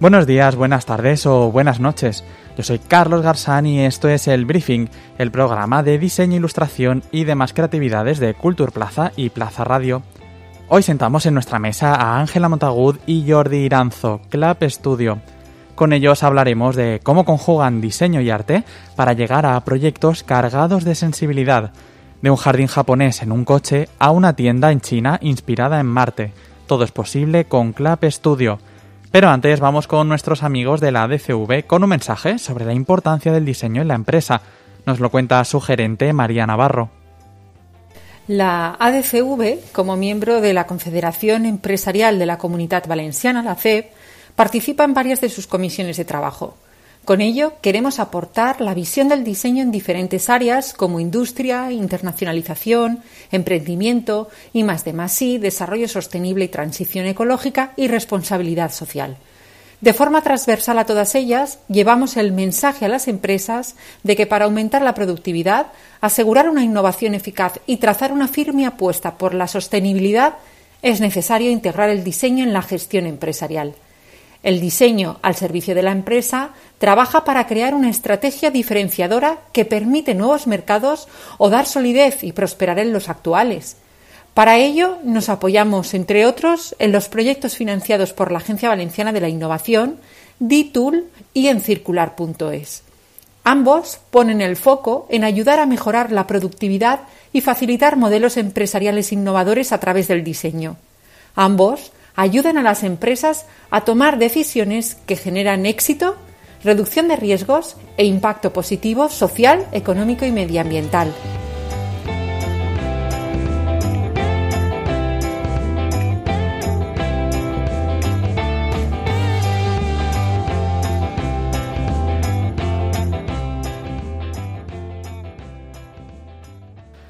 Buenos días, buenas tardes o buenas noches. Yo soy Carlos Garzán y esto es El Briefing, el programa de diseño, ilustración y demás creatividades de Culture Plaza y Plaza Radio. Hoy sentamos en nuestra mesa a Ángela Montagud y Jordi Iranzo, Club Studio. Con ellos hablaremos de cómo conjugan diseño y arte para llegar a proyectos cargados de sensibilidad, de un jardín japonés en un coche a una tienda en China inspirada en Marte. Todo es posible con Club Studio pero antes vamos con nuestros amigos de la ADCV con un mensaje sobre la importancia del diseño en la empresa. Nos lo cuenta su gerente María Navarro. La ADCV, como miembro de la Confederación Empresarial de la Comunidad Valenciana, la CEP, participa en varias de sus comisiones de trabajo. Con ello, queremos aportar la visión del diseño en diferentes áreas como industria, internacionalización, emprendimiento y más de más y desarrollo sostenible y transición ecológica y responsabilidad social. De forma transversal a todas ellas, llevamos el mensaje a las empresas de que para aumentar la productividad, asegurar una innovación eficaz y trazar una firme apuesta por la sostenibilidad, es necesario integrar el diseño en la gestión empresarial. El diseño al servicio de la empresa trabaja para crear una estrategia diferenciadora que permite nuevos mercados o dar solidez y prosperar en los actuales. Para ello nos apoyamos, entre otros, en los proyectos financiados por la Agencia Valenciana de la Innovación, DITUL y en circular.es. Ambos ponen el foco en ayudar a mejorar la productividad y facilitar modelos empresariales innovadores a través del diseño. Ambos ayudan a las empresas a tomar decisiones que generan éxito, reducción de riesgos e impacto positivo social, económico y medioambiental.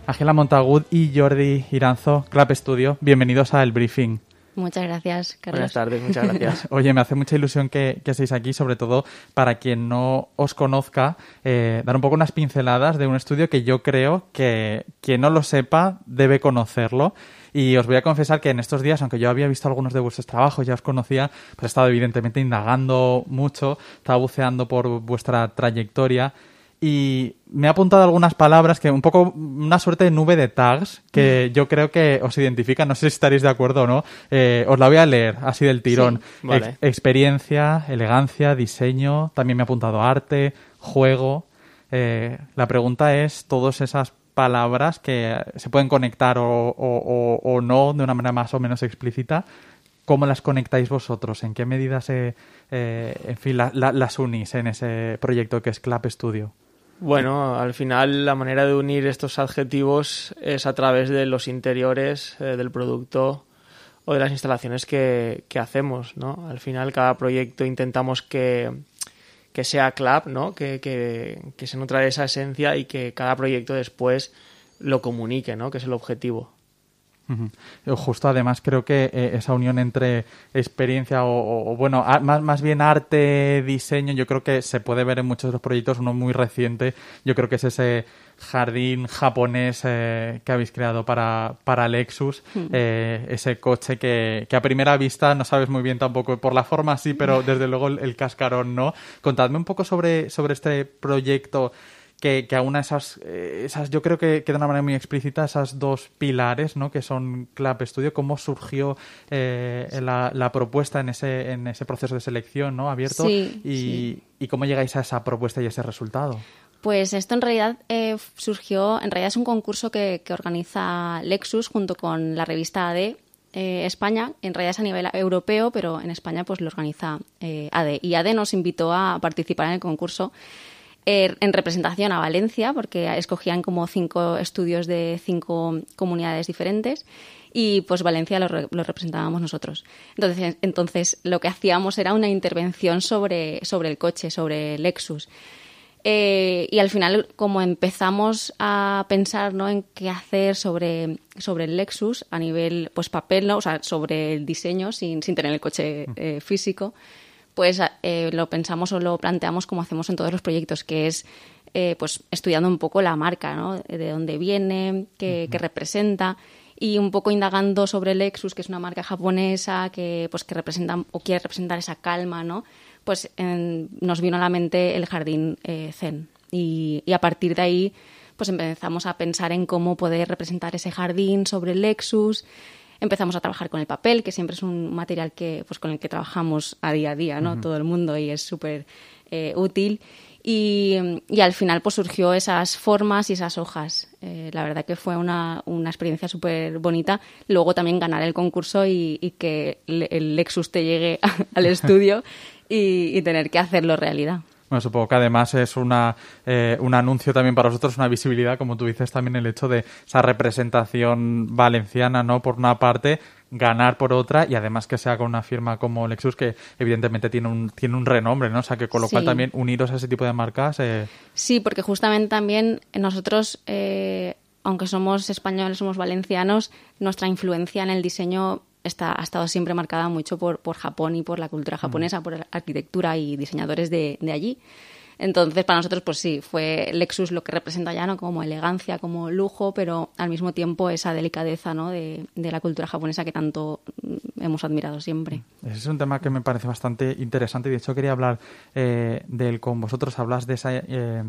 Ángela Montagud y Jordi Iranzo, Club Studio, bienvenidos a El Briefing. Muchas gracias, Carlos. Buenas tardes, muchas gracias. Oye, me hace mucha ilusión que, que estéis aquí, sobre todo para quien no os conozca, eh, dar un poco unas pinceladas de un estudio que yo creo que quien no lo sepa debe conocerlo. Y os voy a confesar que en estos días, aunque yo había visto algunos de vuestros trabajos, ya os conocía, pues he estado evidentemente indagando mucho, estaba buceando por vuestra trayectoria y me ha apuntado algunas palabras que un poco una suerte de nube de tags que yo creo que os identifican, no sé si estaréis de acuerdo o no, eh, os la voy a leer así del tirón. experiencia, elegancia, diseño, también me ha apuntado arte, juego. Eh, la pregunta es, todas esas palabras que se pueden conectar o, o, no de una manera más o menos explícita, ¿cómo las conectáis vosotros? ¿En qué medida se, eh, en fin, las unís en ese proyecto que es Clap Studio? Bueno, al final la manera de unir estos adjetivos es a través de los interiores eh, del producto o de las instalaciones que, hacemos, ¿no? Al final cada proyecto intentamos que, sea club, ¿no? Que, que, se nutra de esa esencia y que cada proyecto después lo comunique, ¿no? Que es el objetivo. Justo además creo que eh, esa unión entre experiencia o, bueno, más, más, bien arte, diseño, yo creo que se puede ver en muchos de los proyectos, uno muy reciente, yo creo que es ese jardín japonés eh, que habéis creado para, para Lexus, eh, ese coche que, que, a primera vista no sabes muy bien tampoco, por la forma sí, pero desde luego el, el cascarón no. Contadme un poco sobre, sobre este proyecto que, que aúna esas, eh, esas, yo creo que, de una manera muy explícita, esas dos pilares, ¿no? Que son Club Studio, cómo surgió eh, la, la, propuesta en ese, en ese proceso de selección, ¿no? Abierto y, y, cómo llegáis a esa propuesta y ese resultado. Pues esto en realidad eh, surgió, en realidad es un concurso que, que organiza Lexus junto con la revista AD España, en realidad es a nivel europeo, pero en España pues lo organiza AD. Y AD nos invitó a participar en el concurso Er, en representación a Valencia, porque escogían como cinco estudios de cinco comunidades diferentes y pues Valencia lo, representábamos nosotros. Entonces, entonces lo que hacíamos era una intervención sobre, sobre el coche, sobre Lexus. Eh, y al final, como empezamos a pensar ¿no? en qué hacer sobre, sobre el Lexus a nivel pues papel, ¿no? o sea, sobre el diseño sin, sin tener el coche eh, físico, pues eh, lo pensamos o lo planteamos como hacemos en todos los proyectos, que es pues estudiando un poco la marca, ¿no? de dónde viene, qué, qué representa y un poco indagando sobre Lexus, que es una marca japonesa que pues que representa o quiere representar esa calma, ¿no? pues nos vino a la mente el jardín eh, zen. Y, a partir de ahí, pues empezamos a pensar en cómo poder representar ese jardín sobre el Lexus. Empezamos a trabajar con el papel, que siempre es un material que, pues, con el que trabajamos a día a día, ¿no? Todo el mundo y es súper eh, útil. Y, al final pues surgió esas formas y esas hojas. Eh, la verdad que fue una, una experiencia súper bonita. Luego también ganar el concurso y, y que el Lexus te llegue al estudio y, tener que hacerlo realidad. Bueno, supongo que además es una, eh, un anuncio también para vosotros, una visibilidad, como tú dices, también el hecho de esa representación valenciana, ¿no? Por una parte, ganar por otra y además que sea con una firma como Lexus que evidentemente tiene un, tiene un renombre, ¿no? O sea, que con lo cual también uniros a ese tipo de marcas. Eh... Sí, porque justamente también nosotros, eh, aunque somos españoles, somos valencianos, nuestra influencia en el diseño está, ha estado siempre marcada mucho por, por Japón y por la cultura mm. japonesa, por la arquitectura y diseñadores de, de, allí. Entonces, para nosotros, pues sí, fue Lexus lo que representa ya, ¿no? Como elegancia, como lujo, pero al mismo tiempo esa delicadeza, ¿no? De, de la cultura japonesa que tanto mm, hemos admirado siempre. Ese es un tema que me parece bastante interesante y de hecho quería hablar eh, del con vosotros. Hablas de esa eh,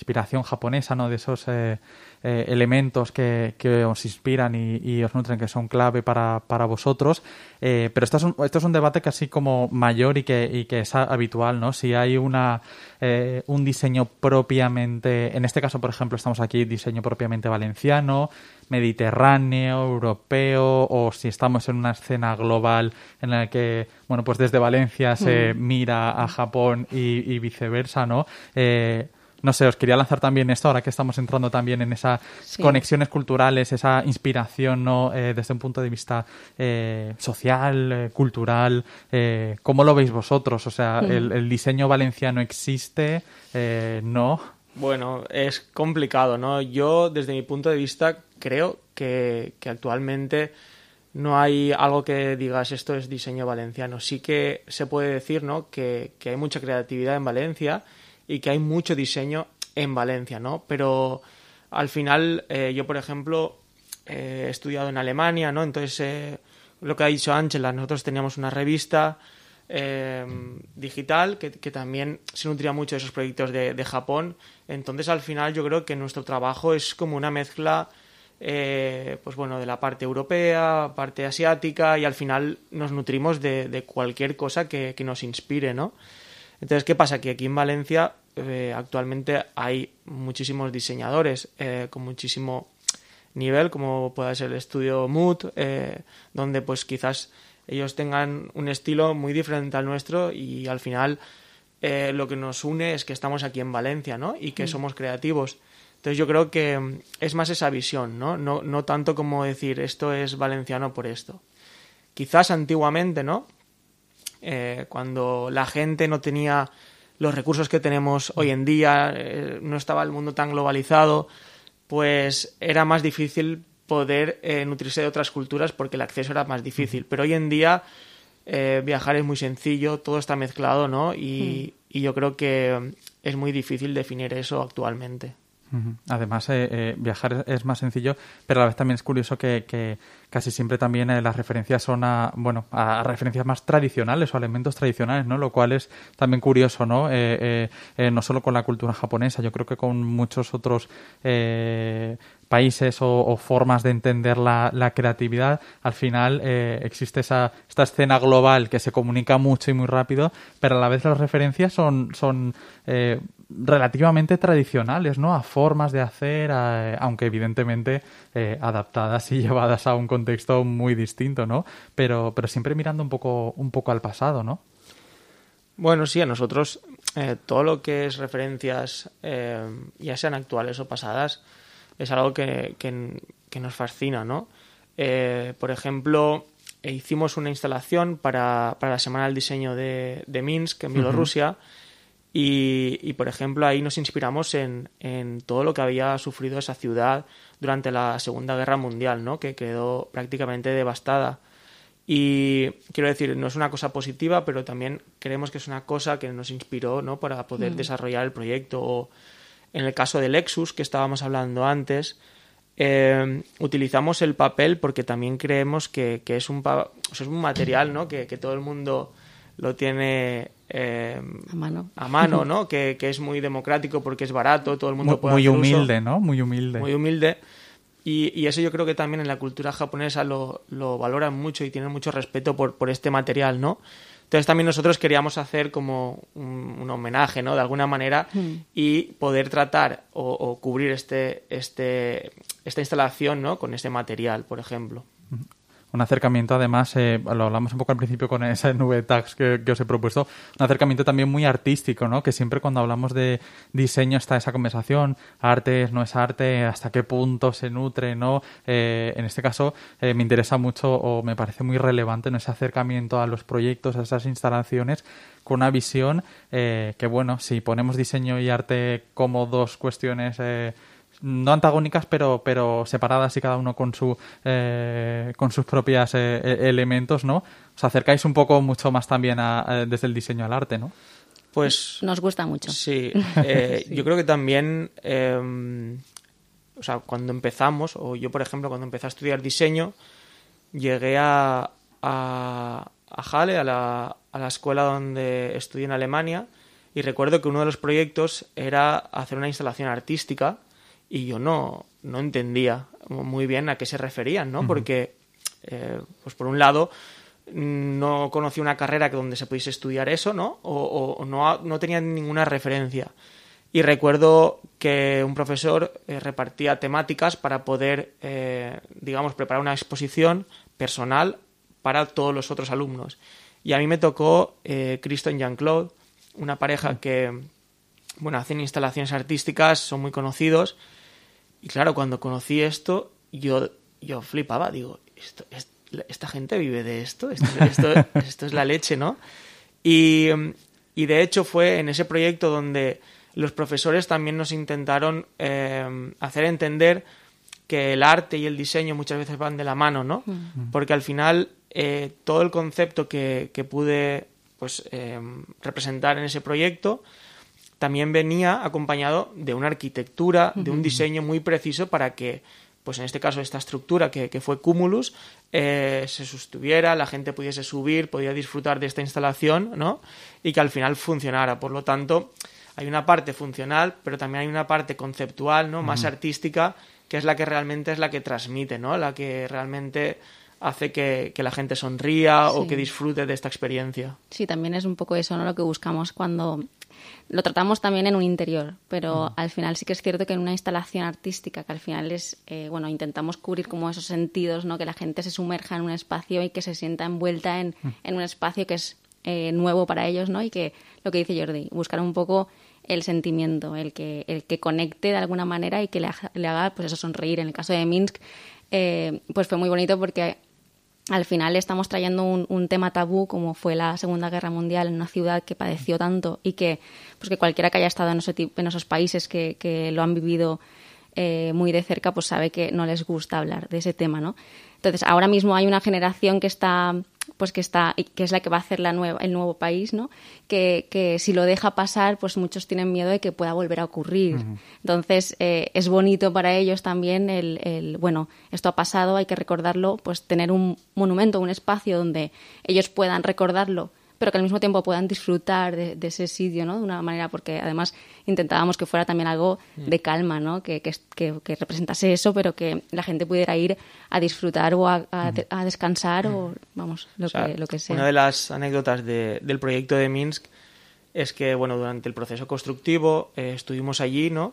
inspiración japonesa, ¿no? De esos eh, eh, elementos que, que, os inspiran y, os nutren, que son clave para, para vosotros. Eh, pero esto es, un, esto es un debate casi como mayor y que, y que es habitual, ¿no? Si hay una, eh, un diseño propiamente, en este caso, por ejemplo, estamos aquí, diseño propiamente valenciano, mediterráneo, europeo, o si estamos en una escena global en la que, bueno, pues desde Valencia se mm. mira a Japón y, y viceversa, ¿no? Eh, no sé, os quería lanzar también esto, ahora que estamos entrando también en esas conexiones culturales, esa inspiración ¿no? Eh, desde un punto de vista eh, social, eh, cultural. ¿Cómo lo veis vosotros? O sea, el, diseño valenciano existe? ¿No? Bueno, es complicado, ¿no? Yo, desde mi punto de vista, creo que, actualmente no hay algo que digas esto es diseño valenciano. Sí que se puede decir, ¿no? Que, que hay mucha creatividad en Valencia y que hay mucho diseño en Valencia, ¿no? Pero al final, eh, yo, por ejemplo, he estudiado en Alemania, ¿no? Entonces, eh, lo que ha dicho Ángela, nosotros teníamos una revista eh, digital que, también se nutría mucho de esos proyectos de, Japón. Entonces, al final, yo creo que nuestro trabajo es como una mezcla, pues bueno, de la parte europea, parte asiática, y al final nos nutrimos de, cualquier cosa que, que, nos inspire, ¿no? Entonces, ¿qué pasa? Que aquí en Valencia eh, actualmente hay muchísimos diseñadores eh, con muchísimo nivel, como puede ser el estudio Mood, eh, donde pues quizás ellos tengan un estilo muy diferente al nuestro y al final lo que nos une es que estamos aquí en Valencia, ¿no? Y que mm. somos creativos. Entonces yo creo que mm, es más esa visión, ¿no? ¿no? No tanto como decir esto es valenciano por esto. Quizás antiguamente, ¿no? Cuando la gente no tenía los recursos que tenemos hoy en día, eh, no estaba el mundo tan globalizado, pues era más difícil poder eh, nutrirse de otras culturas porque el acceso era más difícil. Pero hoy en día eh, viajar es muy sencillo, todo está mezclado, ¿no? Y, y yo creo que es muy difícil definir eso actualmente. Además, viajar es más sencillo, pero a la vez también es curioso que, casi siempre también eh, las referencias son a, bueno, a referencias más tradicionales o elementos tradicionales, ¿no? Lo cual es también curioso, ¿no? Eh, eh, no solo con la cultura japonesa, yo creo que con muchos otros países o, formas de entender la, la creatividad, al final existe esa, esta escena global que se comunica mucho y muy rápido, pero a la vez las referencias son, son relativamente tradicionales, ¿no? A formas de hacer, aunque evidentemente adaptadas y llevadas a un contexto muy distinto, ¿no? Pero, pero siempre mirando un poco, un poco al pasado, ¿no? Bueno, sí, a nosotros eh, todo lo que es referencias, eh, ya sean actuales o pasadas, es algo que, que, nos fascina, ¿no? Eh, por ejemplo, hicimos una instalación para, para, la Semana del Diseño de, de Minsk, en Bielorrusia, Y, por ejemplo, ahí nos inspiramos en, en, todo lo que había sufrido esa ciudad durante la Segunda Guerra Mundial, ¿no? que quedó prácticamente devastada. Y quiero decir, no es una cosa positiva, pero también creemos que es una cosa que nos inspiró ¿no? para poder mm. desarrollar el proyecto. O en el caso del Lexus, que estábamos hablando antes, eh, utilizamos el papel porque también creemos que, que es, un, es un material ¿no? que, que todo el mundo lo tiene eh, a mano, a mano ¿no? que, que, es muy democrático porque es barato, todo el mundo muy, puede Muy humilde, ¿no? Muy humilde. Muy humilde. Y, y, eso yo creo que también en la cultura japonesa lo, lo valoran mucho y tienen mucho respeto por, por, este material, ¿no? Entonces también nosotros queríamos hacer como un, un homenaje, ¿no? De alguna manera mm. y poder tratar o, o, cubrir este, este, esta instalación, ¿no? Con ese material, por ejemplo un acercamiento además, eh, lo hablamos un poco al principio con esa nube tags que, os he propuesto, un acercamiento también muy artístico, ¿no? Que siempre cuando hablamos de diseño está esa conversación, arte no es arte, hasta qué punto se nutre, ¿no? Eh, en este caso eh, me interesa mucho o me parece muy relevante ¿no? ese acercamiento a los proyectos, a esas instalaciones con una visión que, bueno, si ponemos diseño y arte como dos cuestiones no antagónicas, pero, pero separadas y cada uno con, su, eh, con sus propios eh, e-, elementos, ¿no? Os acercáis un poco mucho más también a, desde el diseño al arte, ¿no? Pues... Nos gusta mucho. Sí, eh, yo creo que también, em, o sea, cuando empezamos, o yo por ejemplo, cuando empecé a estudiar diseño, llegué a, a, a Halle, a la, a la escuela donde estudié en Alemania, y recuerdo que uno de los proyectos era hacer una instalación artística y yo no, no entendía muy bien a qué se referían, ¿no? Porque, eh, pues por un lado, no conocía una carrera donde se pudiese estudiar eso, ¿no? O, no, no, tenía ninguna referencia. Y recuerdo que un profesor eh, repartía temáticas para poder, eh, digamos, preparar una exposición personal para todos los otros alumnos. Y a mí me tocó eh, Cristo y Jean-Claude, una pareja que, bueno, hacen instalaciones artísticas, son muy conocidos y claro, cuando conocí esto, yo, yo flipaba, digo, esto, esta gente vive de esto, esto, esto, es la leche, ¿no? Y, y, de hecho fue en ese proyecto donde los profesores también nos intentaron eh, hacer entender que el arte y el diseño muchas veces van de la mano, ¿no? Mm. Porque al final eh, todo el concepto que, que pude pues, eh, representar en ese proyecto también venía acompañado de una arquitectura, de un diseño muy preciso para que, pues en este caso, esta estructura que, fue Cumulus eh, se sostuviera, la gente pudiese subir, podía disfrutar de esta instalación, ¿no? Y que al final funcionara. Por lo tanto, hay una parte funcional, pero también hay una parte conceptual, ¿no? Más artística, que es la que realmente es la que transmite, ¿no? La que realmente hace que, la gente sonría o que disfrute de esta experiencia. Sí, también es un poco eso, ¿no? Lo que buscamos cuando lo tratamos también en un interior, pero al final sí que es cierto que en una instalación artística, que al final es, eh, bueno, intentamos cubrir como esos sentidos, ¿no? Que la gente se sumerja en un espacio y que se sienta envuelta en, en un espacio que es eh, nuevo para ellos, ¿no? Y que, lo que dice Jordi, buscar un poco el sentimiento, el que, el que conecte de alguna manera y que le, haga, pues eso, sonreír. En el caso de Minsk, eh, pues fue muy bonito porque al final estamos trayendo un, tema tabú como fue la Segunda Guerra Mundial en una ciudad que padeció tanto y que, pues que cualquiera que haya estado en, esos países que, que lo han vivido eh, muy de cerca, pues sabe que no les gusta hablar de ese tema, ¿no? Entonces, ahora mismo hay una generación que está pues que está que es la que va a hacer la nueva, el nuevo país, ¿no? Que, que si lo deja pasar, pues muchos tienen miedo de que pueda volver a ocurrir. Entonces eh, es bonito para ellos también el, el, bueno, esto ha pasado, hay que recordarlo, pues tener un monumento, un espacio donde ellos puedan recordarlo pero que al mismo tiempo puedan disfrutar de, ese sitio, ¿no? De una manera, porque además intentábamos que fuera también algo de mm. calma, ¿no? Que, que, representase eso, pero que la gente pudiera ir a disfrutar o a, mm. descansar o, vamos, lo, que, lo que sea. Una de las anécdotas del proyecto de Minsk es que, bueno, durante el proceso constructivo eh, estuvimos allí, ¿no?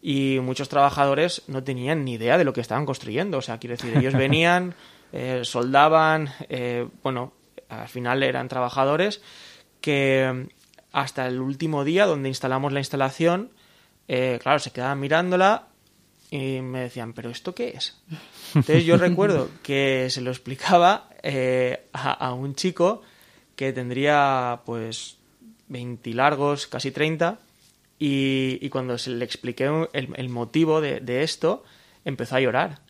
Y muchos trabajadores no tenían ni idea de lo que estaban construyendo. O sea, quiero decir, ellos venían, eh, soldaban, eh, bueno, al final eran trabajadores que hasta el último día donde instalamos la instalación, eh, claro, se quedaban mirándola y me decían, ¿pero esto qué es? Entonces yo recuerdo que se lo explicaba eh, a, un chico que tendría pues 20 largos, casi 30, y, cuando se le expliqué el, motivo de, de, esto, empezó a llorar.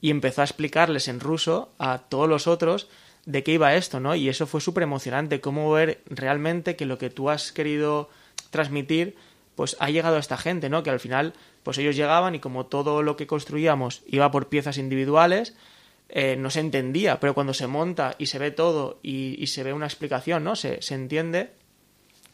Y empezó a explicarles en ruso a todos los otros de qué iba esto, ¿no? Y eso fue súper emocionante, cómo ver realmente que lo que tú has querido transmitir, pues ha llegado a esta gente, ¿no? Que al final, pues ellos llegaban y como todo lo que construíamos iba por piezas individuales, eh, no se entendía, pero cuando se monta y se ve todo y, se ve una explicación, ¿no? Se, se entiende,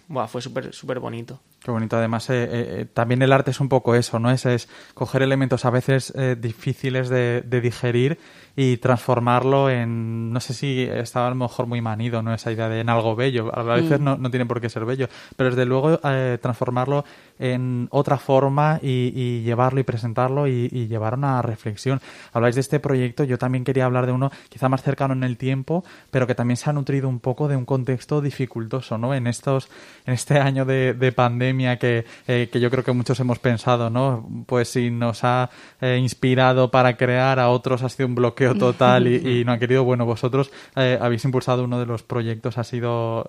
Buah, fue súper súper bonito. Qué bonito. Además, eh, eh, también el arte es un poco eso, ¿no? Es, es coger elementos a veces eh, difíciles de, de, digerir y transformarlo en, no sé si estaba a lo mejor muy manido, ¿no? Esa idea de en algo bello. A veces mm. no, no, tiene por qué ser bello, pero desde luego transformarlo en otra forma y, y llevarlo y presentarlo y, y, llevar una reflexión. Habláis de este proyecto, yo también quería hablar de uno quizá más cercano en el tiempo, pero que también se ha nutrido un poco de un contexto dificultoso, ¿no? En estos, en este año de, de pandemia que, eh, que yo creo que muchos hemos pensado, ¿no? Pues si nos ha eh, inspirado para crear, a otros ha sido un bloqueo total y, no han querido. Bueno, vosotros eh, habéis impulsado uno de los proyectos, ha sido,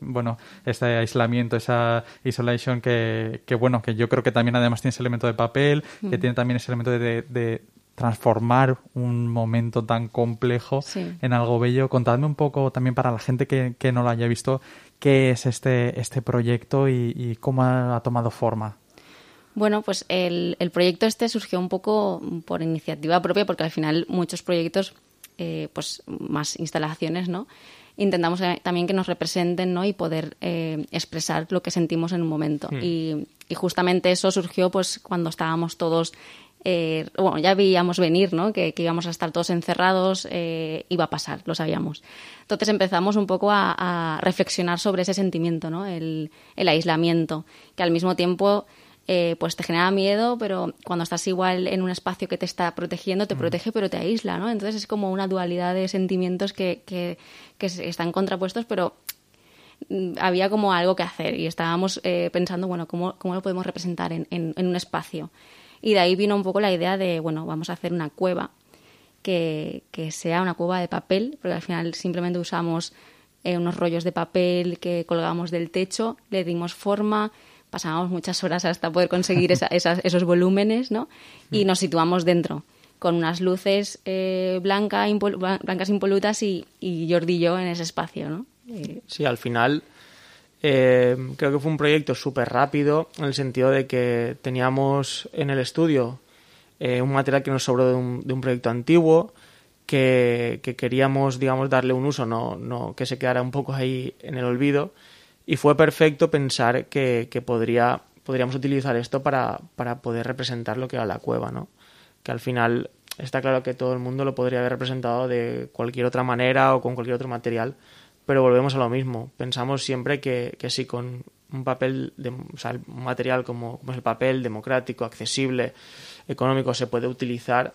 bueno, este aislamiento, esa isolation que, que, bueno, que yo creo que también además tiene ese elemento de papel, que tiene también ese elemento de, de transformar un momento tan complejo sí. en algo bello. Contadme un poco también para la gente que, que no lo haya visto, qué es este, este proyecto y, y cómo ha, ha, tomado forma. Bueno, pues el, el, proyecto este surgió un poco por iniciativa propia, porque al final muchos proyectos, eh, pues más instalaciones, ¿no? Intentamos eh, también que nos representen, ¿no? Y poder eh, expresar lo que sentimos en un momento. Mm. Y, y, justamente eso surgió, pues, cuando estábamos todos eh, bueno, ya veíamos venir, ¿no? Que, que, íbamos a estar todos encerrados, eh, iba a pasar, lo sabíamos. Entonces empezamos un poco a, a reflexionar sobre ese sentimiento, ¿no? El, el aislamiento, que al mismo tiempo eh, pues te genera miedo, pero cuando estás igual en un espacio que te está protegiendo, te mm. protege, pero te aísla, ¿no? Entonces es como una dualidad de sentimientos que, que, que están contrapuestos, pero mm, había como algo que hacer y estábamos eh, pensando, bueno, ¿cómo, ¿cómo, lo podemos representar en, en, en un espacio? Y de ahí vino un poco la idea de, bueno, vamos a hacer una cueva que, que sea una cueva de papel, porque al final simplemente usamos eh, unos rollos de papel que colgamos del techo, le dimos forma, pasábamos muchas horas hasta poder conseguir esa, esas, esos volúmenes, ¿no? Y nos situamos dentro con unas luces eh, blanca, impol blancas impolutas y, y Jordi y yo en ese espacio, ¿no? Sí, al final eh, creo que fue un proyecto súper rápido en el sentido de que teníamos en el estudio eh, un material que nos sobró de un, de un proyecto antiguo que, que, queríamos, digamos, darle un uso, no, no que se quedara un poco ahí en el olvido. Y fue perfecto pensar que, que podría, podríamos utilizar esto para, para poder representar lo que era la cueva, ¿no? Que al final está claro que todo el mundo lo podría haber representado de cualquier otra manera o con cualquier otro material, pero volvemos a lo mismo. Pensamos siempre que, que si con un papel, de, o sea, un material como, como es el papel, democrático, accesible, económico, se puede utilizar,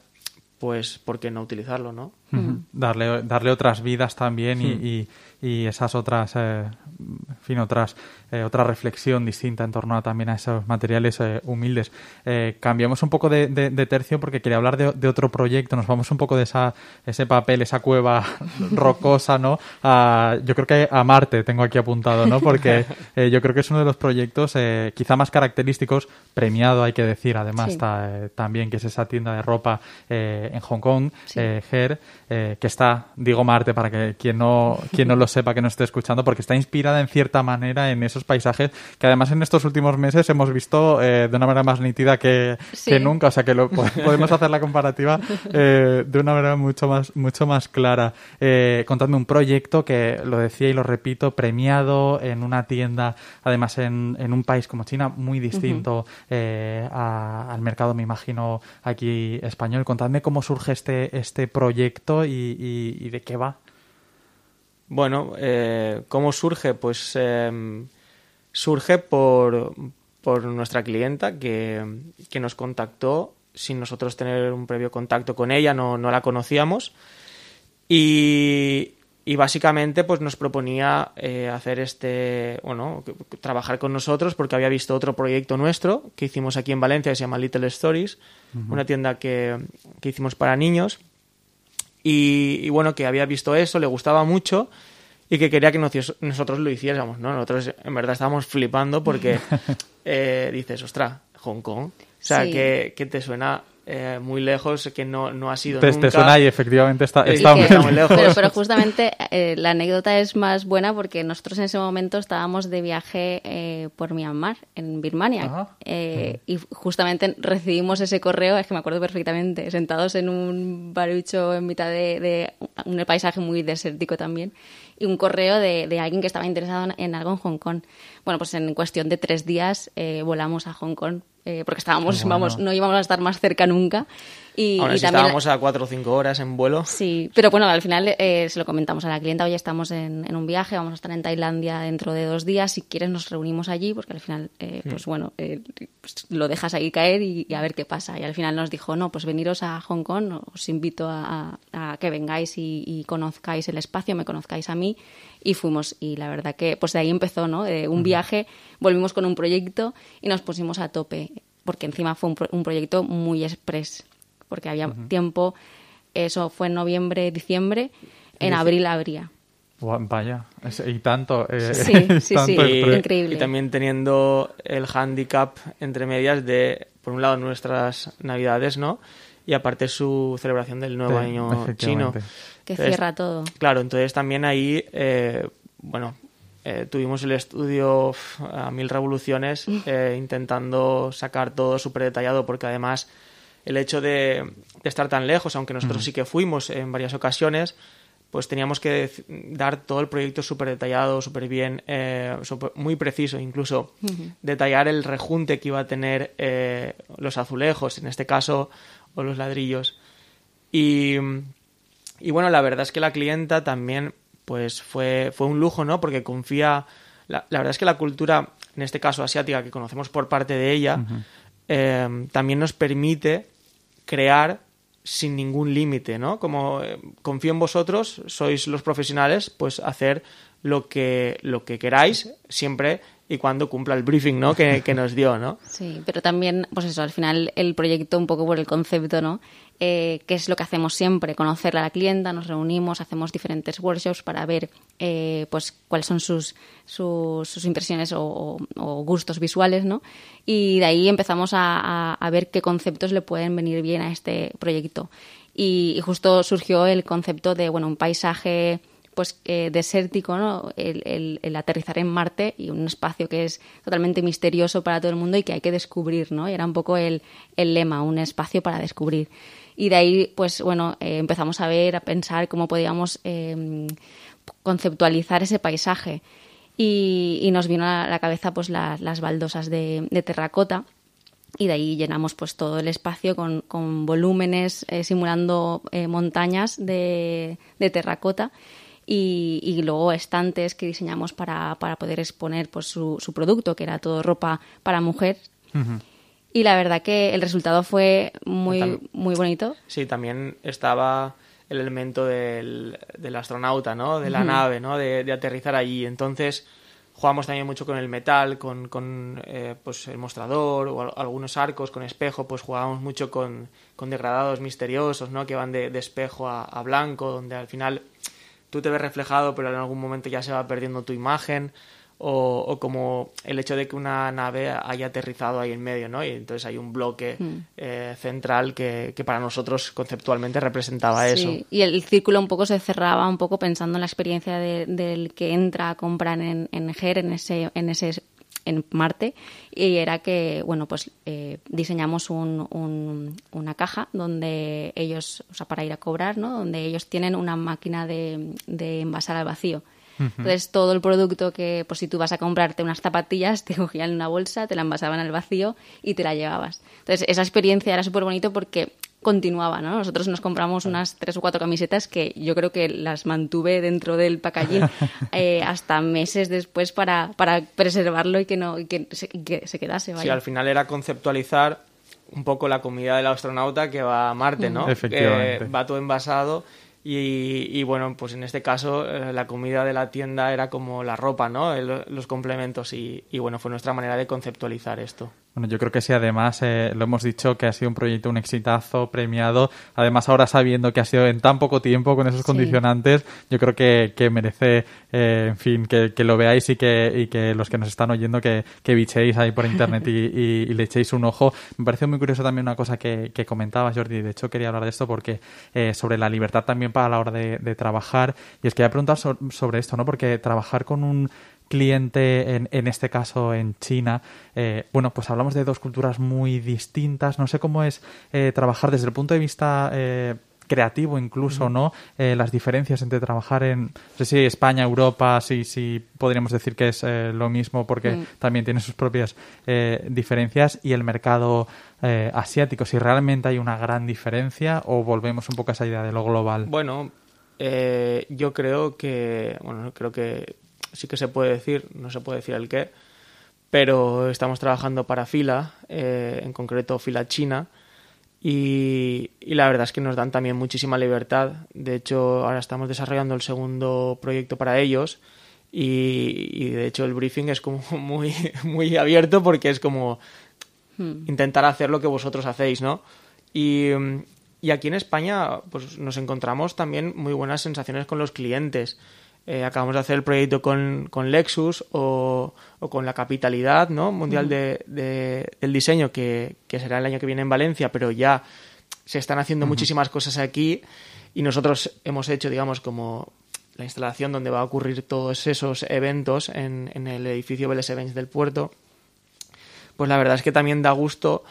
pues ¿por qué no utilizarlo, no? Uh -huh. darle, darle otras vidas también y, y, y, esas otras, eh, en fin, otras, eh, otra reflexión distinta en torno a, también a esos materiales eh, humildes. Eh, cambiamos un poco de, de, de, tercio porque quería hablar de, de, otro proyecto, nos vamos un poco de esa, ese papel, esa cueva rocosa, ¿no? A, yo creo que a Marte tengo aquí apuntado, ¿no? Porque yo creo que es uno de los proyectos eh, quizá más característicos, premiado hay que decir, además, sí. ta, también, que es esa tienda de ropa en Hong Kong, sí. Her, eh, que está, digo Marte para que quien no, quien no lo sepa, que no esté escuchando, porque está inspirada en cierta manera en esos paisajes que además en estos últimos meses hemos visto eh, de una manera más nítida que, sí. que, nunca, o sea que lo, podemos hacer la comparativa eh, de una manera mucho más, mucho más clara. Eh, contadme un proyecto que, lo decía y lo repito, premiado en una tienda, además en, en un país como China, muy distinto uh -huh. a, al mercado, me imagino, aquí español. Contadme cómo surge este, este proyecto y, y, y de qué va? Bueno, eh, ¿cómo surge? Pues eh, surge por, por, nuestra clienta que, que, nos contactó sin nosotros tener un previo contacto con ella, no, no la conocíamos. Y, y, básicamente pues nos proponía eh, hacer este, bueno, trabajar con nosotros porque había visto otro proyecto nuestro que hicimos aquí en Valencia que se llama Little Stories, uh -huh. una tienda que, que hicimos para niños y, y, bueno, que había visto eso, le gustaba mucho y que quería que nosotros lo hiciéramos, ¿no? Nosotros en verdad estábamos flipando porque eh, dices, ostra, Hong Kong. O sea, que, que te suena eh, muy lejos, que no, no ha sido te, nunca. Te suena y efectivamente está, está, muy lejos. Pero, justamente eh, la anécdota es más buena porque nosotros en ese momento estábamos de viaje eh, por Myanmar, en Birmania, y justamente recibimos ese correo, es que me acuerdo perfectamente, sentados en un barucho en mitad de, de un paisaje muy desértico también, y un correo de, de, alguien que estaba interesado en, algo en Hong Kong. Bueno, pues en cuestión de tres días volamos a Hong Kong eh, porque estábamos, vamos, no íbamos a estar más cerca nunca. Y, Ahora, estábamos a cuatro o cinco horas en vuelo. Sí, pero bueno, al final eh, se lo comentamos a la clienta, oye, estamos en, un viaje, vamos a estar en Tailandia dentro de dos días, si quieres nos reunimos allí, porque al final, eh, mm. pues bueno, pues lo dejas ahí caer y, a ver qué pasa. Y al final nos dijo, no, pues veniros a Hong Kong, os invito a, que vengáis y, conozcáis el espacio, me conozcáis a mí, y fuimos. Y la verdad que, pues de ahí empezó, ¿no? un viaje, volvimos con un proyecto y nos pusimos a tope, porque encima fue un, proyecto muy express, porque había tiempo, eso fue en noviembre, diciembre, en abril habría. Vaya, y tanto. Eh, sí, sí, sí, increíble. Y también teniendo el handicap entre medias de, por un lado, nuestras navidades, ¿no? Y aparte su celebración del nuevo año chino. Que cierra todo. Claro, entonces también ahí, eh, bueno, eh, tuvimos el estudio a mil revoluciones intentando sacar todo súper detallado porque además el hecho de, estar tan lejos, aunque nosotros sí que fuimos en varias ocasiones, pues teníamos que dar todo el proyecto súper detallado, súper bien, muy preciso, incluso detallar el rejunte que iba a tener los azulejos, en este caso, o los ladrillos. Y y bueno, la verdad es que la clienta también, pues fue, fue un lujo, ¿no? Porque confía. La, verdad es que la cultura, en este caso asiática, que conocemos por parte de ella, eh, también nos permite crear sin ningún límite, ¿no? Como eh, confío en vosotros, sois los profesionales, pues hacer lo que, lo que queráis, siempre y cuando cumpla el briefing ¿no? que, que, nos dio, ¿no? Sí, pero también, pues eso, al final el proyecto un poco por el concepto, ¿no? Eh, que es lo que hacemos siempre, conocer a la clienta, nos reunimos, hacemos diferentes workshops para ver eh, pues cuáles son sus, sus, impresiones o, gustos visuales, ¿no? Y de ahí empezamos a, a, ver qué conceptos le pueden venir bien a este proyecto. Y, y justo surgió el concepto de, bueno, un paisaje pues eh, desértico. El, aterrizar en Marte y un espacio que es totalmente misterioso para todo el mundo y que hay que descubrir, ¿no? Y era un poco el, lema, un espacio para descubrir. Y de ahí, pues bueno, eh, empezamos a ver, a pensar cómo podíamos em, conceptualizar ese paisaje. Y, nos vino a la cabeza pues las baldosas de, terracota y de ahí llenamos pues todo el espacio con, volúmenes eh, simulando montañas de terracota y, luego estantes que diseñamos para, para poder exponer pues, su, su, producto, que era todo ropa para mujer. Y la verdad que el resultado fue muy, muy bonito. Sí, también estaba el elemento del, del astronauta, ¿no? De la nave, ¿no? De, aterrizar allí. Entonces jugamos también mucho con el metal, con, con eh, pues el mostrador o algunos arcos con espejo, pues jugábamos mucho con, con degradados misteriosos, ¿no? Que van de, de espejo a, a, blanco, donde al final tú te ves reflejado, pero en algún momento ya se va perdiendo tu imagen. O, como el hecho de que una nave haya aterrizado ahí en medio, ¿no? Y entonces hay un bloque mm. eh, central que, para nosotros conceptualmente representaba eso. Y el círculo un poco se cerraba, un poco pensando en la experiencia del que entra a comprar en, en GER, en ese, en ese en Marte y era que bueno pues eh, diseñamos un, una caja donde ellos o sea para ir a cobrar no donde ellos tienen una máquina de, de envasar al vacío. Entonces todo el producto que pues si tú vas a comprarte unas zapatillas te cogían en una bolsa te la envasaban al vacío y te la llevabas. Entonces esa experiencia era súper bonito porque continuaba, ¿no? Nosotros nos compramos unas tres o cuatro camisetas que yo creo que las mantuve dentro del packaging eh, hasta meses después para, para preservarlo y que no que se, quedase. Vaya. Sí, al final era conceptualizar un poco la comida del astronauta que va a Marte, ¿no? Efectivamente. va todo envasado y, bueno, pues en este caso eh, la comida de la tienda era como la ropa, ¿no? los complementos y, y bueno, fue nuestra manera de conceptualizar esto. Bueno, yo creo que sí, además eh, lo hemos dicho que ha sido un proyecto, un exitazo, premiado. Además, ahora sabiendo que ha sido en tan poco tiempo con esos condicionantes, yo creo que, que merece, eh, en fin, que, que, lo veáis y que, y que los que nos están oyendo que, que bichéis ahí por internet y, y, le echéis un ojo. Me parece muy curioso también una cosa que, que comentabas, Jordi. De hecho, quería hablar de esto porque eh, sobre la libertad también para la hora de, de trabajar. Y es que voy a preguntar sobre esto, ¿no? Porque trabajar con un cliente, en, en este caso en China, eh, bueno, pues hablamos de dos culturas muy distintas. No sé cómo es eh, trabajar desde el punto de vista eh, creativo incluso, ¿no? Las diferencias entre trabajar en, no sé si España, Europa, sí, sí podríamos decir que es lo mismo porque mm. también tiene sus propias diferencias y el mercado asiático, si realmente hay una gran diferencia o volvemos un poco a esa idea de lo global. Bueno, yo creo que, bueno, creo que sí que se puede decir, no se puede decir el qué, pero estamos trabajando para Fila, eh, en concreto Fila China, y, y, la verdad es que nos dan también muchísima libertad. De hecho, ahora estamos desarrollando el segundo proyecto para ellos y, y de hecho el briefing es como muy, muy abierto porque es como hmm. intentar hacer lo que vosotros hacéis, ¿no? Y, y aquí en España pues nos encontramos también muy buenas sensaciones con los clientes. Eh, acabamos de hacer el proyecto con, con Lexus o, o, con la capitalidad ¿no? mundial de, de, del diseño, que, que, será el año que viene en Valencia, pero ya se están haciendo uh -huh. muchísimas cosas aquí y nosotros hemos hecho, digamos, como la instalación donde va a ocurrir todos esos eventos en, en el edificio Vélez Events del puerto. Pues la verdad es que también da gusto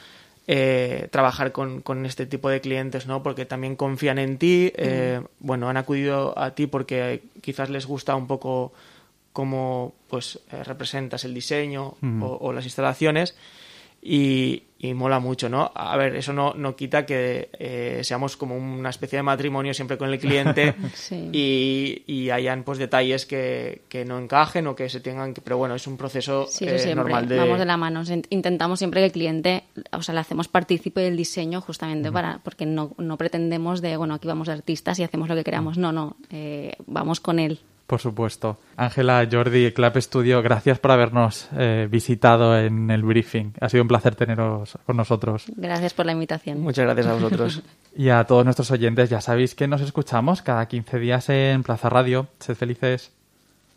eh, trabajar con, con, este tipo de clientes, ¿no? Porque también confían en ti, eh, mm. bueno, han acudido a ti porque quizás les gusta un poco cómo pues eh, representas el diseño mm. o, o, las instalaciones y, y, mola mucho, ¿no? A ver, eso no, no quita que eh, seamos como una especie de matrimonio siempre con el cliente sí. y, y, hayan pues detalles que, que, no encajen o que se tengan que... Pero bueno, es un proceso sí, eh, normal de... Vamos de la mano, intentamos siempre que el cliente, o sea, le hacemos partícipe del diseño justamente para... porque no, no pretendemos de, bueno, aquí vamos de artistas y hacemos lo que queramos, no, no, eh, vamos con él. Por supuesto. Ángela, Jordi, Clap Studio, gracias por habernos eh, visitado en el briefing. Ha sido un placer teneros con nosotros. Gracias por la invitación. Muchas gracias a vosotros. y a todos nuestros oyentes, ya sabéis que nos escuchamos cada 15 días en Plaza Radio. Sed felices.